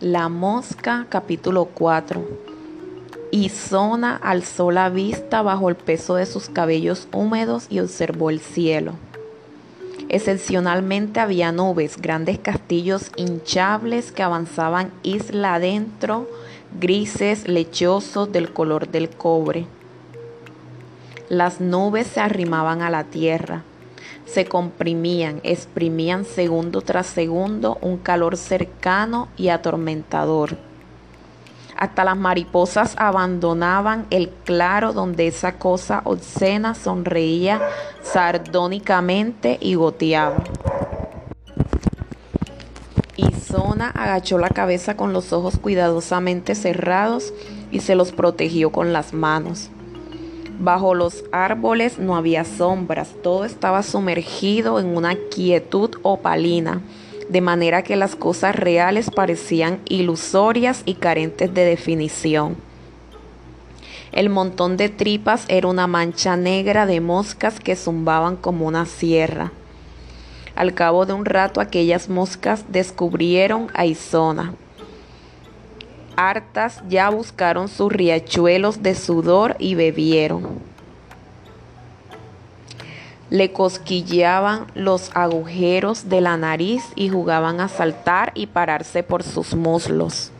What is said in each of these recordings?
La mosca, capítulo 4. Isona alzó la vista bajo el peso de sus cabellos húmedos y observó el cielo. Excepcionalmente había nubes, grandes castillos hinchables que avanzaban isla adentro, grises, lechosos del color del cobre. Las nubes se arrimaban a la tierra se comprimían, exprimían segundo tras segundo un calor cercano y atormentador. Hasta las mariposas abandonaban el claro donde esa cosa obscena sonreía sardónicamente y goteaba. Isona agachó la cabeza con los ojos cuidadosamente cerrados y se los protegió con las manos. Bajo los árboles no había sombras, todo estaba sumergido en una quietud opalina, de manera que las cosas reales parecían ilusorias y carentes de definición. El montón de tripas era una mancha negra de moscas que zumbaban como una sierra. Al cabo de un rato aquellas moscas descubrieron a Isona hartas ya buscaron sus riachuelos de sudor y bebieron. Le cosquilleaban los agujeros de la nariz y jugaban a saltar y pararse por sus muslos.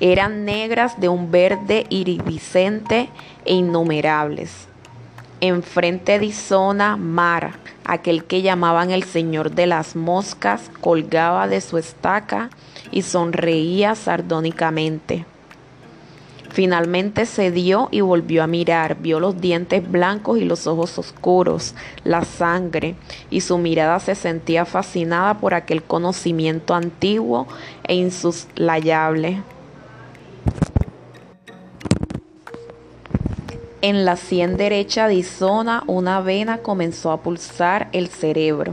Eran negras de un verde iridiscente e innumerables. Enfrente de Isona, Mara, aquel que llamaban el Señor de las Moscas, colgaba de su estaca y sonreía sardónicamente. Finalmente cedió y volvió a mirar, vio los dientes blancos y los ojos oscuros, la sangre, y su mirada se sentía fascinada por aquel conocimiento antiguo e insuslayable. En la sien derecha de Isona una vena comenzó a pulsar el cerebro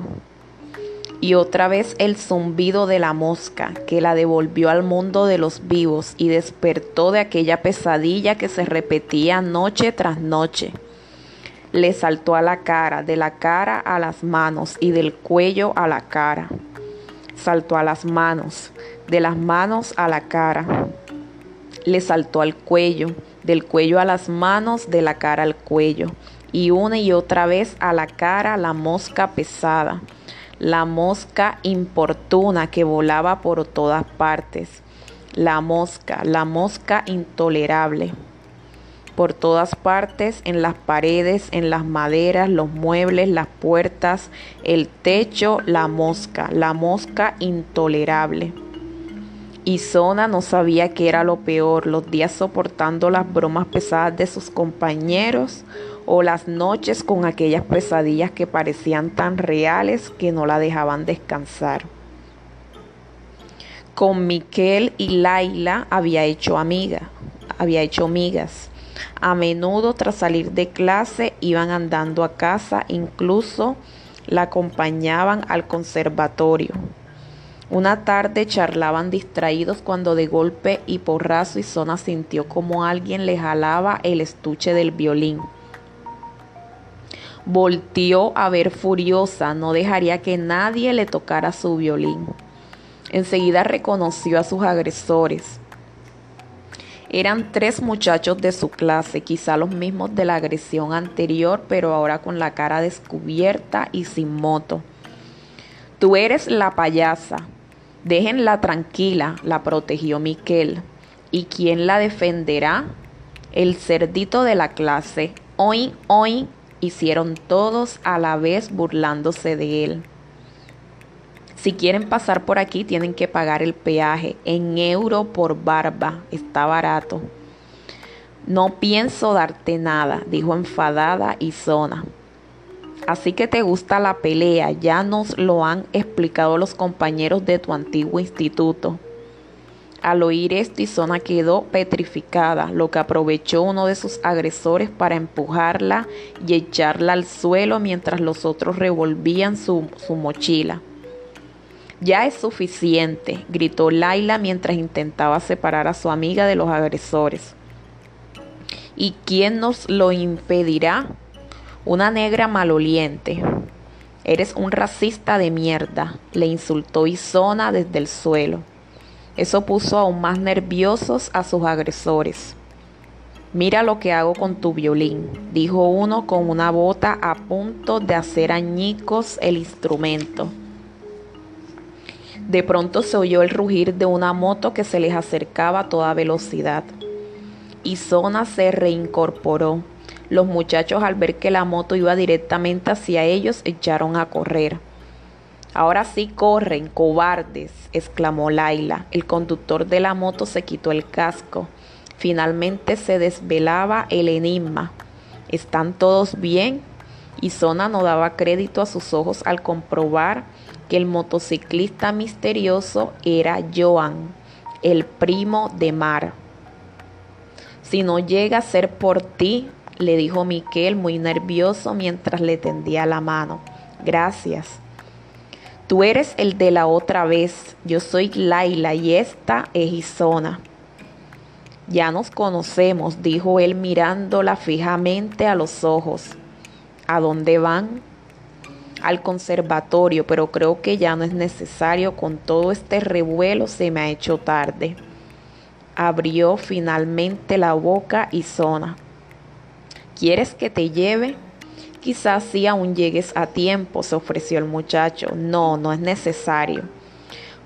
y otra vez el zumbido de la mosca que la devolvió al mundo de los vivos y despertó de aquella pesadilla que se repetía noche tras noche. Le saltó a la cara, de la cara a las manos y del cuello a la cara. Saltó a las manos, de las manos a la cara. Le saltó al cuello, del cuello a las manos, de la cara al cuello. Y una y otra vez a la cara la mosca pesada la mosca importuna que volaba por todas partes, la mosca, la mosca intolerable. Por todas partes, en las paredes, en las maderas, los muebles, las puertas, el techo, la mosca, la mosca intolerable. Y Zona no sabía qué era lo peor, los días soportando las bromas pesadas de sus compañeros o las noches con aquellas pesadillas que parecían tan reales que no la dejaban descansar. Con Miquel y Laila había hecho amiga, había hecho amigas. A menudo tras salir de clase iban andando a casa, incluso la acompañaban al conservatorio. Una tarde charlaban distraídos cuando de golpe y porrazo y zona sintió como alguien le jalaba el estuche del violín. Volteó a ver furiosa, no dejaría que nadie le tocara su violín. Enseguida reconoció a sus agresores. Eran tres muchachos de su clase, quizá los mismos de la agresión anterior, pero ahora con la cara descubierta y sin moto. Tú eres la payasa. Déjenla tranquila, la protegió Miquel. ¿Y quién la defenderá? El cerdito de la clase. Hoy, hoy, hicieron todos a la vez burlándose de él. Si quieren pasar por aquí tienen que pagar el peaje en euro por barba, está barato. No pienso darte nada, dijo enfadada Isona. Así que te gusta la pelea, ya nos lo han explicado los compañeros de tu antiguo instituto. Al oír esto, Isona quedó petrificada, lo que aprovechó uno de sus agresores para empujarla y echarla al suelo mientras los otros revolvían su, mochila. Ya es suficiente, gritó Laila mientras intentaba separar a su amiga de los agresores. ¿Y quién nos lo impedirá? Una negra maloliente. Eres un racista de mierda, le insultó Isona desde el suelo. Eso puso aún más nerviosos a sus agresores. Mira lo que hago con tu violín, dijo uno con una bota a punto de hacer añicos el instrumento. De pronto se oyó el rugir de una moto que se les acercaba a toda velocidad. Y Zona se reincorporó. Los muchachos al ver que la moto iba directamente hacia ellos echaron a correr. Ahora sí corren, cobardes, exclamó Laila. El conductor de la moto se quitó el casco. Finalmente se desvelaba el enigma. ¿Están todos bien? Y Zona no daba crédito a sus ojos al comprobar que el motociclista misterioso era Joan, el primo de Mar. Si no llega a ser por ti, le dijo Miquel muy nervioso mientras le tendía la mano. Gracias. Tú eres el de la otra vez. Yo soy Laila y esta es Isona. Ya nos conocemos, dijo él mirándola fijamente a los ojos. ¿A dónde van? Al conservatorio, pero creo que ya no es necesario. Con todo este revuelo se me ha hecho tarde. Abrió finalmente la boca y zona. ¿Quieres que te lleve? Quizás si aún llegues a tiempo, se ofreció el muchacho. No, no es necesario.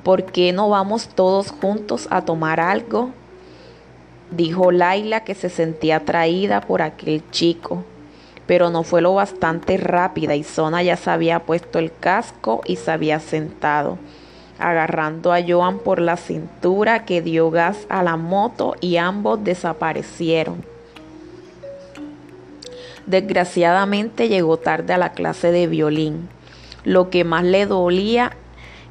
¿Por qué no vamos todos juntos a tomar algo? dijo Laila que se sentía atraída por aquel chico, pero no fue lo bastante rápida y Zona ya se había puesto el casco y se había sentado, agarrando a Joan por la cintura que dio gas a la moto y ambos desaparecieron. Desgraciadamente llegó tarde a la clase de violín. Lo que más le dolía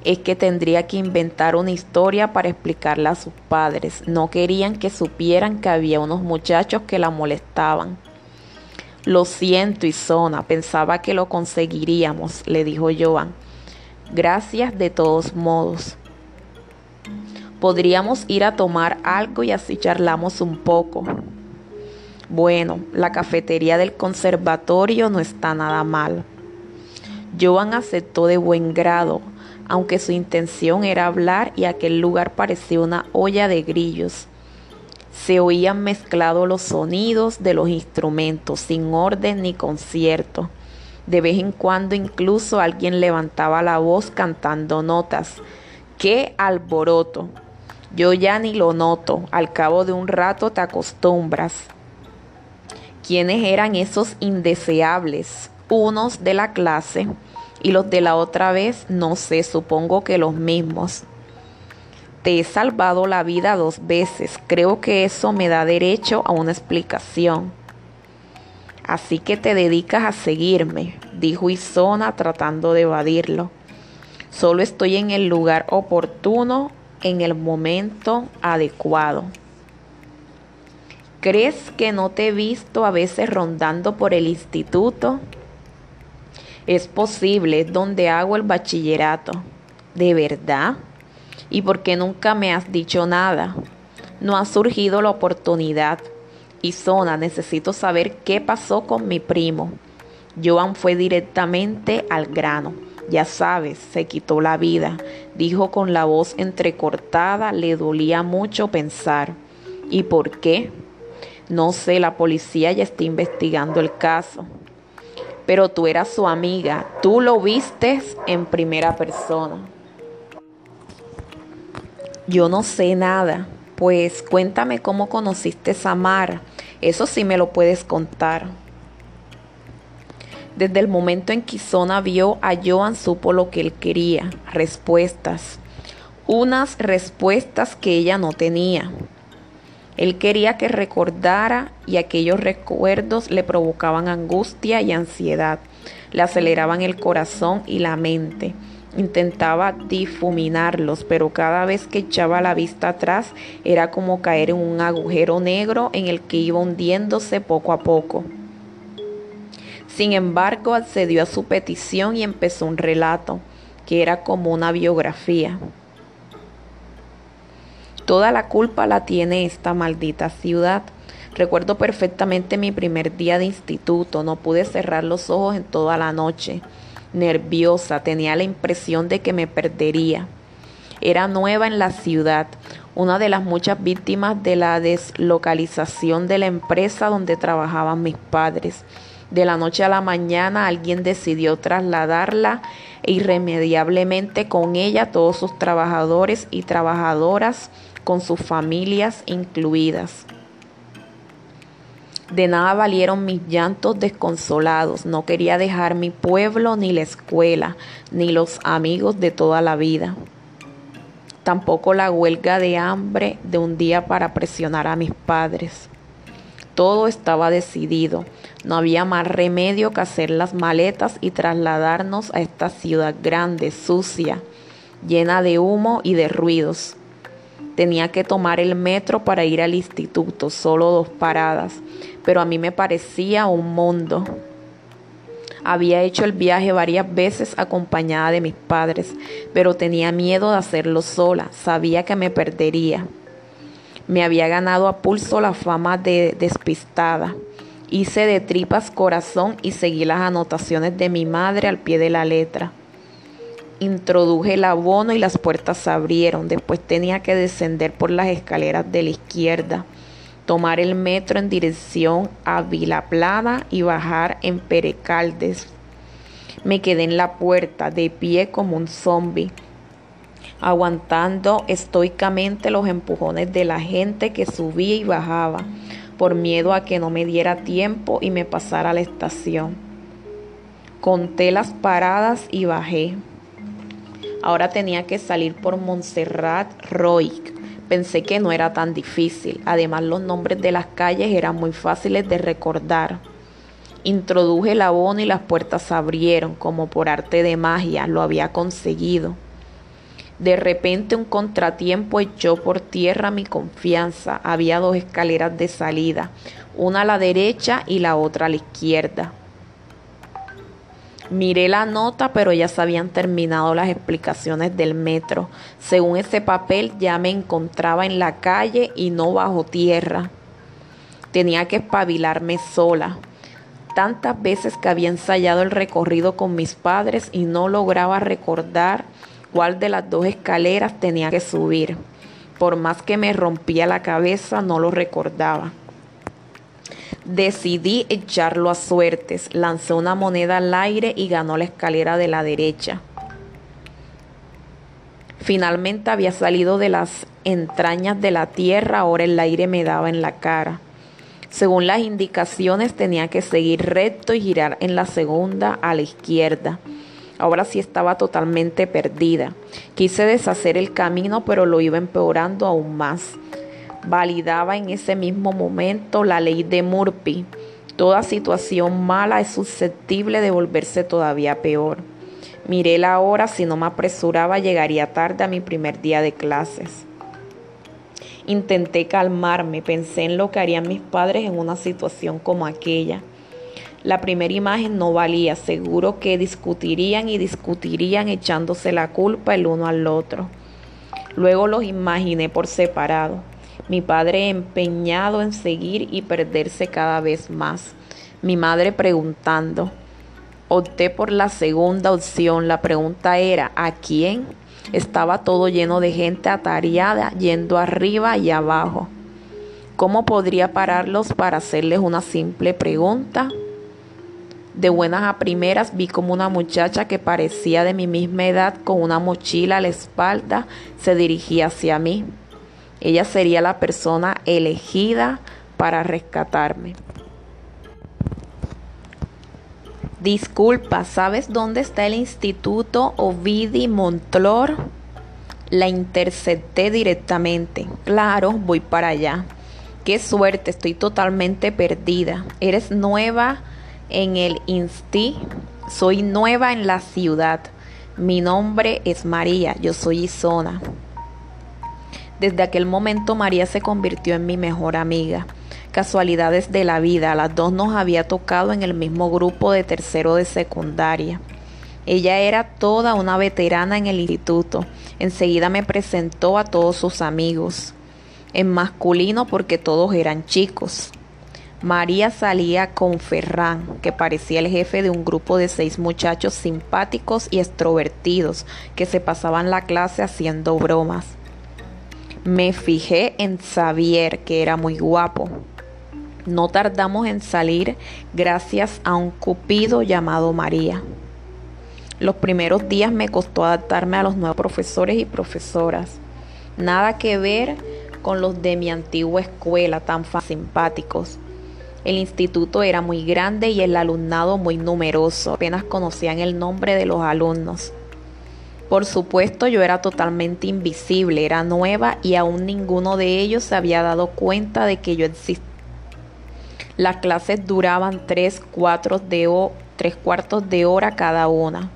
es que tendría que inventar una historia para explicarla a sus padres. No querían que supieran que había unos muchachos que la molestaban. Lo siento, Isona, pensaba que lo conseguiríamos, le dijo Joan. Gracias de todos modos. Podríamos ir a tomar algo y así charlamos un poco. Bueno, la cafetería del conservatorio no está nada mal. Joan aceptó de buen grado aunque su intención era hablar y aquel lugar parecía una olla de grillos. Se oían mezclados los sonidos de los instrumentos, sin orden ni concierto. De vez en cuando incluso alguien levantaba la voz cantando notas. ¡Qué alboroto! Yo ya ni lo noto, al cabo de un rato te acostumbras. ¿Quiénes eran esos indeseables? Unos de la clase y los de la otra vez, no sé, supongo que los mismos. Te he salvado la vida dos veces, creo que eso me da derecho a una explicación. Así que te dedicas a seguirme, dijo Isona tratando de evadirlo. Solo estoy en el lugar oportuno, en el momento adecuado. ¿Crees que no te he visto a veces rondando por el instituto? Es posible, donde hago el bachillerato. ¿De verdad? ¿Y por qué nunca me has dicho nada? No ha surgido la oportunidad. Y Zona, necesito saber qué pasó con mi primo. Joan fue directamente al grano. Ya sabes, se quitó la vida, dijo con la voz entrecortada, le dolía mucho pensar. ¿Y por qué? No sé, la policía ya está investigando el caso pero tú eras su amiga, tú lo vistes en primera persona. Yo no sé nada, pues cuéntame cómo conociste a Mar, eso sí me lo puedes contar. Desde el momento en que Isona vio a Joan supo lo que él quería, respuestas, unas respuestas que ella no tenía. Él quería que recordara y aquellos recuerdos le provocaban angustia y ansiedad, le aceleraban el corazón y la mente. Intentaba difuminarlos, pero cada vez que echaba la vista atrás era como caer en un agujero negro en el que iba hundiéndose poco a poco. Sin embargo, accedió a su petición y empezó un relato, que era como una biografía. Toda la culpa la tiene esta maldita ciudad. Recuerdo perfectamente mi primer día de instituto. No pude cerrar los ojos en toda la noche. Nerviosa, tenía la impresión de que me perdería. Era nueva en la ciudad, una de las muchas víctimas de la deslocalización de la empresa donde trabajaban mis padres. De la noche a la mañana alguien decidió trasladarla e irremediablemente con ella todos sus trabajadores y trabajadoras con sus familias incluidas. De nada valieron mis llantos desconsolados. No quería dejar mi pueblo, ni la escuela, ni los amigos de toda la vida. Tampoco la huelga de hambre de un día para presionar a mis padres. Todo estaba decidido. No había más remedio que hacer las maletas y trasladarnos a esta ciudad grande, sucia, llena de humo y de ruidos. Tenía que tomar el metro para ir al instituto, solo dos paradas, pero a mí me parecía un mundo. Había hecho el viaje varias veces acompañada de mis padres, pero tenía miedo de hacerlo sola, sabía que me perdería. Me había ganado a pulso la fama de despistada. Hice de tripas corazón y seguí las anotaciones de mi madre al pie de la letra. Introduje el abono y las puertas se abrieron. Después tenía que descender por las escaleras de la izquierda, tomar el metro en dirección a Vilaplana y bajar en Perecaldes. Me quedé en la puerta, de pie como un zombi, aguantando estoicamente los empujones de la gente que subía y bajaba, por miedo a que no me diera tiempo y me pasara a la estación. Conté las paradas y bajé. Ahora tenía que salir por Montserrat Roig. Pensé que no era tan difícil. Además, los nombres de las calles eran muy fáciles de recordar. Introduje el abono y las puertas se abrieron, como por arte de magia. Lo había conseguido. De repente un contratiempo echó por tierra mi confianza. Había dos escaleras de salida, una a la derecha y la otra a la izquierda. Miré la nota, pero ya se habían terminado las explicaciones del metro. Según ese papel, ya me encontraba en la calle y no bajo tierra. Tenía que espabilarme sola. Tantas veces que había ensayado el recorrido con mis padres y no lograba recordar cuál de las dos escaleras tenía que subir. Por más que me rompía la cabeza, no lo recordaba. Decidí echarlo a suertes, lancé una moneda al aire y ganó la escalera de la derecha. Finalmente había salido de las entrañas de la tierra, ahora el aire me daba en la cara. Según las indicaciones tenía que seguir recto y girar en la segunda a la izquierda. Ahora sí estaba totalmente perdida. Quise deshacer el camino, pero lo iba empeorando aún más validaba en ese mismo momento la ley de Murphy. Toda situación mala es susceptible de volverse todavía peor. Miré la hora, si no me apresuraba llegaría tarde a mi primer día de clases. Intenté calmarme, pensé en lo que harían mis padres en una situación como aquella. La primera imagen no valía, seguro que discutirían y discutirían echándose la culpa el uno al otro. Luego los imaginé por separado mi padre empeñado en seguir y perderse cada vez más, mi madre preguntando. Opté por la segunda opción. La pregunta era, ¿a quién? Estaba todo lleno de gente atareada, yendo arriba y abajo. ¿Cómo podría pararlos para hacerles una simple pregunta? De buenas a primeras vi como una muchacha que parecía de mi misma edad con una mochila a la espalda se dirigía hacia mí. Ella sería la persona elegida para rescatarme. Disculpa, ¿sabes dónde está el Instituto Ovidi Montlor? La intercepté directamente. Claro, voy para allá. Qué suerte, estoy totalmente perdida. ¿Eres nueva en el Insti? Soy nueva en la ciudad. Mi nombre es María, yo soy Isona. Desde aquel momento María se convirtió en mi mejor amiga. Casualidades de la vida, las dos nos había tocado en el mismo grupo de tercero de secundaria. Ella era toda una veterana en el instituto. Enseguida me presentó a todos sus amigos. En masculino porque todos eran chicos. María salía con Ferran, que parecía el jefe de un grupo de seis muchachos simpáticos y extrovertidos que se pasaban la clase haciendo bromas. Me fijé en Xavier, que era muy guapo. No tardamos en salir gracias a un cupido llamado María. Los primeros días me costó adaptarme a los nuevos profesores y profesoras. Nada que ver con los de mi antigua escuela tan simpáticos. El instituto era muy grande y el alumnado muy numeroso. Apenas conocían el nombre de los alumnos. Por supuesto yo era totalmente invisible, era nueva y aún ninguno de ellos se había dado cuenta de que yo existía. Las clases duraban tres, cuatro de tres cuartos de hora cada una.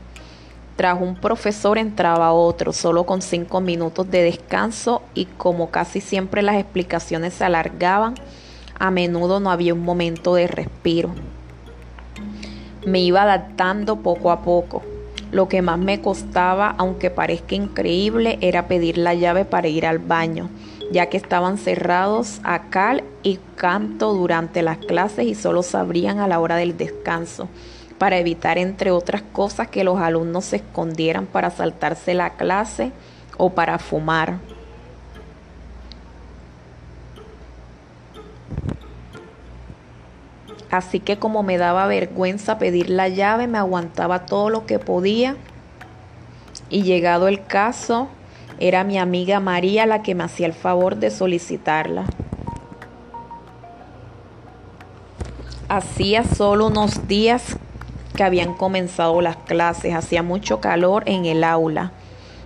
Tras un profesor entraba otro, solo con cinco minutos de descanso y como casi siempre las explicaciones se alargaban, a menudo no había un momento de respiro. Me iba adaptando poco a poco. Lo que más me costaba, aunque parezca increíble, era pedir la llave para ir al baño, ya que estaban cerrados a cal y canto durante las clases y solo se abrían a la hora del descanso, para evitar, entre otras cosas, que los alumnos se escondieran para saltarse la clase o para fumar. Así que como me daba vergüenza pedir la llave, me aguantaba todo lo que podía. Y llegado el caso, era mi amiga María la que me hacía el favor de solicitarla. Hacía solo unos días que habían comenzado las clases, hacía mucho calor en el aula.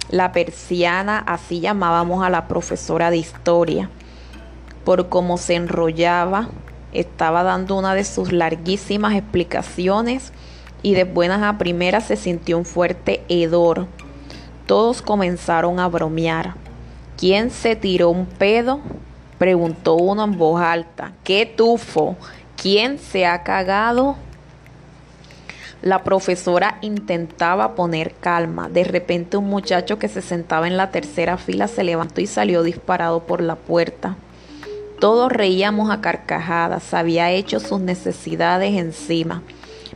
La persiana, así llamábamos a la profesora de historia, por cómo se enrollaba estaba dando una de sus larguísimas explicaciones y de buenas a primeras se sintió un fuerte hedor. Todos comenzaron a bromear. ¿Quién se tiró un pedo? preguntó uno en voz alta. ¿Qué tufo? ¿Quién se ha cagado? La profesora intentaba poner calma. De repente un muchacho que se sentaba en la tercera fila se levantó y salió disparado por la puerta. Todos reíamos a carcajadas, había hecho sus necesidades encima.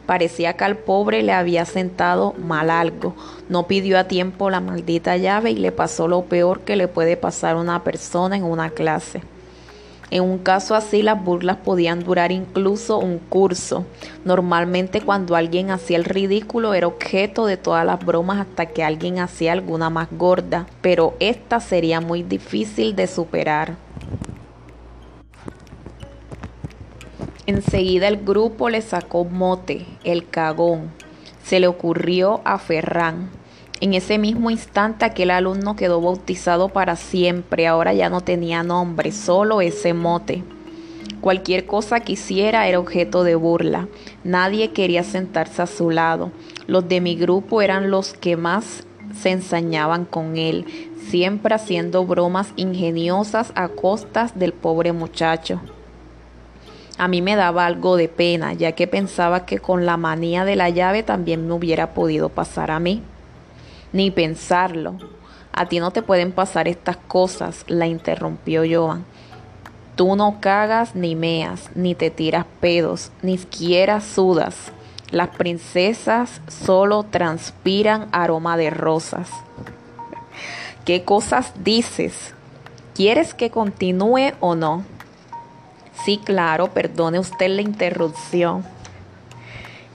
Parecía que al pobre le había sentado mal algo. No pidió a tiempo la maldita llave y le pasó lo peor que le puede pasar a una persona en una clase. En un caso así las burlas podían durar incluso un curso. Normalmente cuando alguien hacía el ridículo era objeto de todas las bromas hasta que alguien hacía alguna más gorda, pero esta sería muy difícil de superar. Enseguida el grupo le sacó mote, el cagón. Se le ocurrió a Ferran. En ese mismo instante aquel alumno quedó bautizado para siempre. Ahora ya no tenía nombre, solo ese mote. Cualquier cosa que hiciera era objeto de burla. Nadie quería sentarse a su lado. Los de mi grupo eran los que más se ensañaban con él, siempre haciendo bromas ingeniosas a costas del pobre muchacho. A mí me daba algo de pena, ya que pensaba que con la manía de la llave también me hubiera podido pasar a mí. Ni pensarlo. A ti no te pueden pasar estas cosas, la interrumpió Joan. Tú no cagas ni meas, ni te tiras pedos, ni siquiera sudas. Las princesas solo transpiran aroma de rosas. ¿Qué cosas dices? ¿Quieres que continúe o no? Sí, claro, perdone usted la interrupción.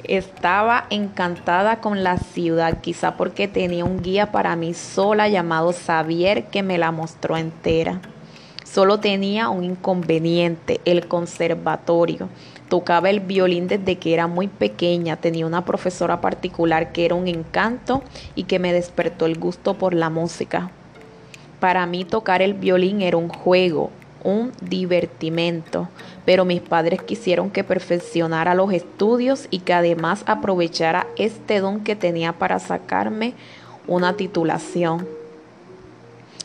Estaba encantada con la ciudad, quizá porque tenía un guía para mí sola llamado Xavier que me la mostró entera. Solo tenía un inconveniente, el conservatorio. Tocaba el violín desde que era muy pequeña, tenía una profesora particular que era un encanto y que me despertó el gusto por la música. Para mí tocar el violín era un juego, un divertimento, pero mis padres quisieron que perfeccionara los estudios y que además aprovechara este don que tenía para sacarme una titulación.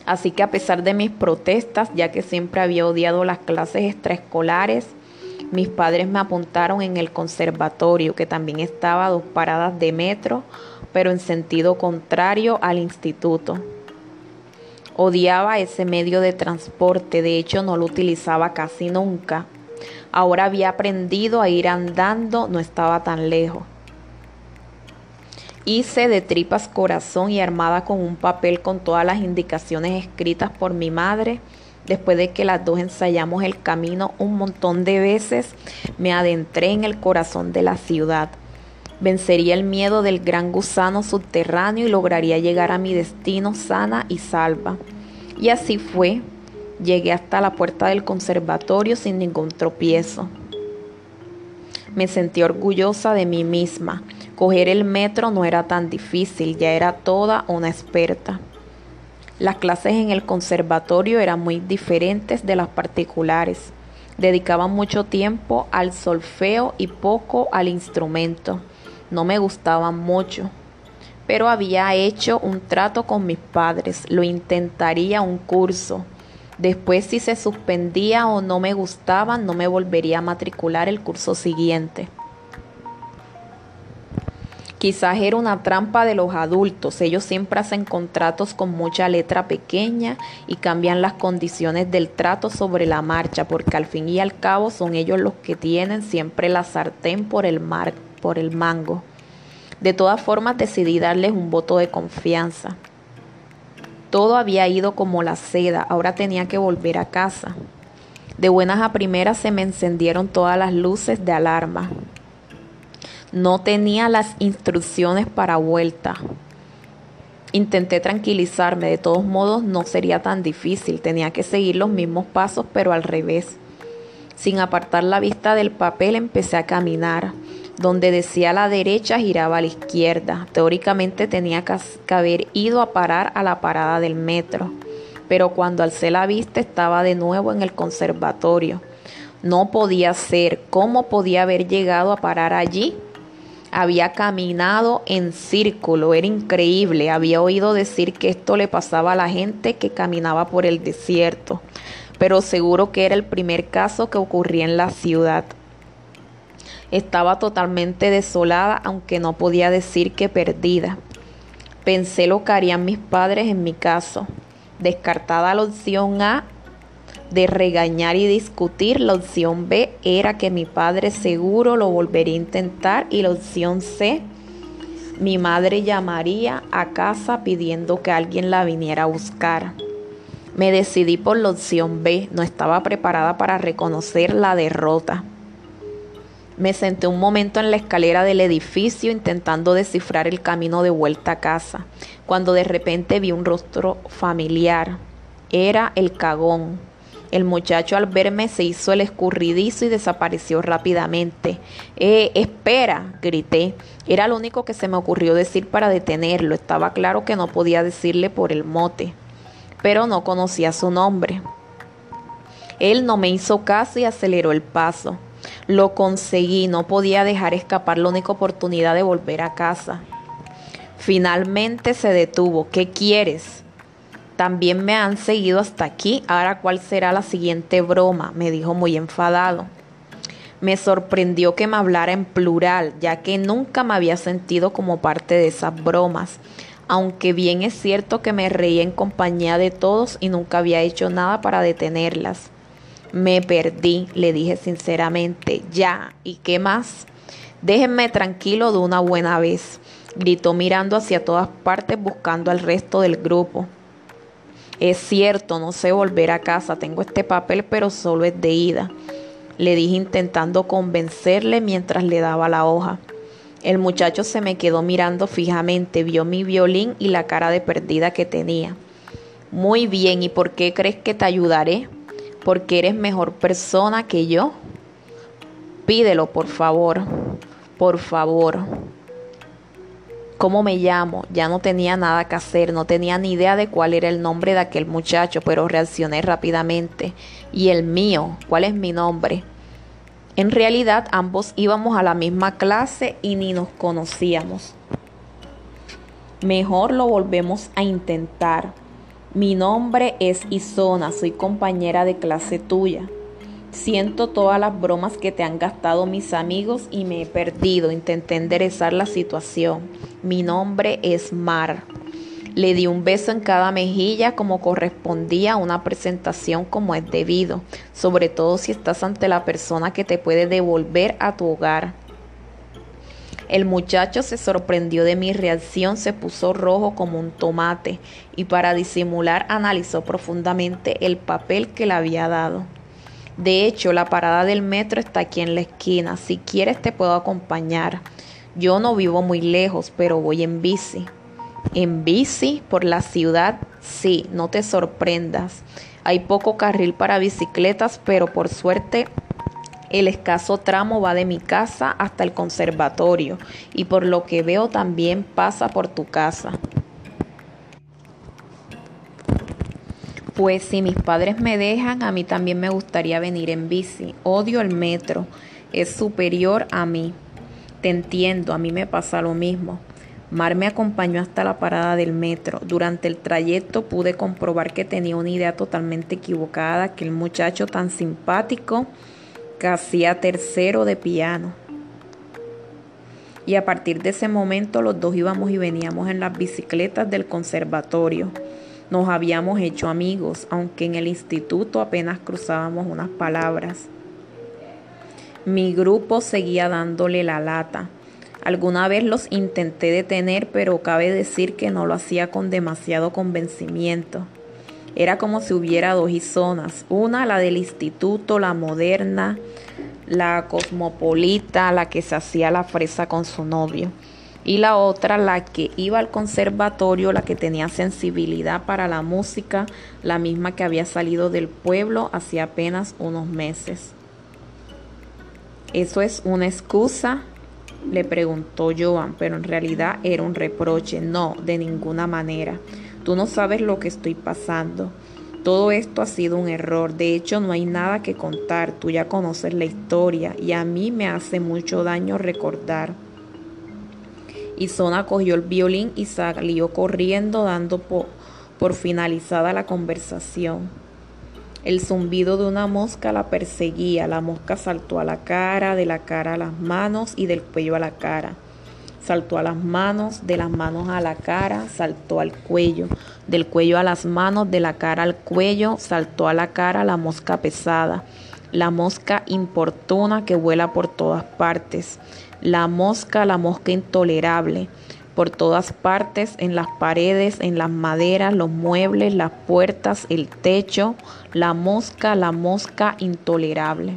Así que a pesar de mis protestas, ya que siempre había odiado las clases extraescolares, mis padres me apuntaron en el conservatorio, que también estaba a dos paradas de metro, pero en sentido contrario al instituto. Odiaba ese medio de transporte, de hecho no lo utilizaba casi nunca. Ahora había aprendido a ir andando, no estaba tan lejos. Hice de tripas corazón y armada con un papel con todas las indicaciones escritas por mi madre. Después de que las dos ensayamos el camino un montón de veces, me adentré en el corazón de la ciudad. Vencería el miedo del gran gusano subterráneo y lograría llegar a mi destino sana y salva. Y así fue. Llegué hasta la puerta del conservatorio sin ningún tropiezo. Me sentí orgullosa de mí misma. Coger el metro no era tan difícil, ya era toda una experta. Las clases en el conservatorio eran muy diferentes de las particulares. Dedicaban mucho tiempo al solfeo y poco al instrumento. No me gustaban mucho, pero había hecho un trato con mis padres. Lo intentaría un curso. Después si se suspendía o no me gustaba, no me volvería a matricular el curso siguiente. Quizás era una trampa de los adultos. Ellos siempre hacen contratos con mucha letra pequeña y cambian las condiciones del trato sobre la marcha, porque al fin y al cabo son ellos los que tienen siempre la sartén por el, mar, por el mango. De todas formas decidí darles un voto de confianza. Todo había ido como la seda, ahora tenía que volver a casa. De buenas a primeras se me encendieron todas las luces de alarma. No tenía las instrucciones para vuelta. Intenté tranquilizarme, de todos modos no sería tan difícil, tenía que seguir los mismos pasos pero al revés. Sin apartar la vista del papel empecé a caminar. Donde decía la derecha giraba a la izquierda. Teóricamente tenía que haber ido a parar a la parada del metro. Pero cuando alcé la vista estaba de nuevo en el conservatorio. No podía ser. ¿Cómo podía haber llegado a parar allí? Había caminado en círculo, era increíble. Había oído decir que esto le pasaba a la gente que caminaba por el desierto, pero seguro que era el primer caso que ocurría en la ciudad. Estaba totalmente desolada, aunque no podía decir que perdida. Pensé lo que harían mis padres en mi caso. Descartada la opción A de regañar y discutir, la opción B era que mi padre seguro lo volvería a intentar y la opción C, mi madre llamaría a casa pidiendo que alguien la viniera a buscar. Me decidí por la opción B, no estaba preparada para reconocer la derrota. Me senté un momento en la escalera del edificio intentando descifrar el camino de vuelta a casa, cuando de repente vi un rostro familiar. Era el cagón. El muchacho al verme se hizo el escurridizo y desapareció rápidamente. Eh, espera, grité. Era lo único que se me ocurrió decir para detenerlo. Estaba claro que no podía decirle por el mote, pero no conocía su nombre. Él no me hizo caso y aceleró el paso. Lo conseguí, no podía dejar escapar la única oportunidad de volver a casa. Finalmente se detuvo. ¿Qué quieres? También me han seguido hasta aquí. Ahora, ¿cuál será la siguiente broma? me dijo muy enfadado. Me sorprendió que me hablara en plural, ya que nunca me había sentido como parte de esas bromas. Aunque bien es cierto que me reía en compañía de todos y nunca había hecho nada para detenerlas. Me perdí, le dije sinceramente. Ya, ¿y qué más? Déjenme tranquilo de una buena vez, gritó mirando hacia todas partes buscando al resto del grupo. Es cierto, no sé volver a casa, tengo este papel, pero solo es de ida, le dije intentando convencerle mientras le daba la hoja. El muchacho se me quedó mirando fijamente, vio mi violín y la cara de perdida que tenía. Muy bien, ¿y por qué crees que te ayudaré? Porque eres mejor persona que yo. Pídelo, por favor, por favor. ¿Cómo me llamo? Ya no tenía nada que hacer, no tenía ni idea de cuál era el nombre de aquel muchacho, pero reaccioné rápidamente. ¿Y el mío? ¿Cuál es mi nombre? En realidad ambos íbamos a la misma clase y ni nos conocíamos. Mejor lo volvemos a intentar. Mi nombre es Isona, soy compañera de clase tuya. Siento todas las bromas que te han gastado mis amigos y me he perdido. Intenté enderezar la situación. Mi nombre es Mar. Le di un beso en cada mejilla como correspondía a una presentación como es debido, sobre todo si estás ante la persona que te puede devolver a tu hogar. El muchacho se sorprendió de mi reacción, se puso rojo como un tomate y para disimular analizó profundamente el papel que le había dado. De hecho, la parada del metro está aquí en la esquina. Si quieres te puedo acompañar. Yo no vivo muy lejos, pero voy en bici. En bici por la ciudad, sí, no te sorprendas. Hay poco carril para bicicletas, pero por suerte el escaso tramo va de mi casa hasta el conservatorio y por lo que veo también pasa por tu casa. Pues si mis padres me dejan, a mí también me gustaría venir en bici. Odio el metro, es superior a mí. Te entiendo, a mí me pasa lo mismo. Mar me acompañó hasta la parada del metro. Durante el trayecto pude comprobar que tenía una idea totalmente equivocada, que el muchacho tan simpático que hacía tercero de piano. Y a partir de ese momento los dos íbamos y veníamos en las bicicletas del conservatorio. Nos habíamos hecho amigos, aunque en el instituto apenas cruzábamos unas palabras. Mi grupo seguía dándole la lata. Alguna vez los intenté detener, pero cabe decir que no lo hacía con demasiado convencimiento. Era como si hubiera dos zonas, una la del instituto, la moderna, la cosmopolita, la que se hacía la fresa con su novio, y la otra la que iba al conservatorio, la que tenía sensibilidad para la música, la misma que había salido del pueblo hacía apenas unos meses. ¿Eso es una excusa? le preguntó Joan, pero en realidad era un reproche. No, de ninguna manera. Tú no sabes lo que estoy pasando. Todo esto ha sido un error. De hecho, no hay nada que contar. Tú ya conoces la historia y a mí me hace mucho daño recordar. Isona cogió el violín y salió corriendo dando por finalizada la conversación. El zumbido de una mosca la perseguía. La mosca saltó a la cara, de la cara a las manos y del cuello a la cara. Saltó a las manos, de las manos a la cara, saltó al cuello. Del cuello a las manos, de la cara al cuello, saltó a la cara la mosca pesada. La mosca importuna que vuela por todas partes. La mosca, la mosca intolerable por todas partes, en las paredes, en las maderas, los muebles, las puertas, el techo, la mosca, la mosca intolerable.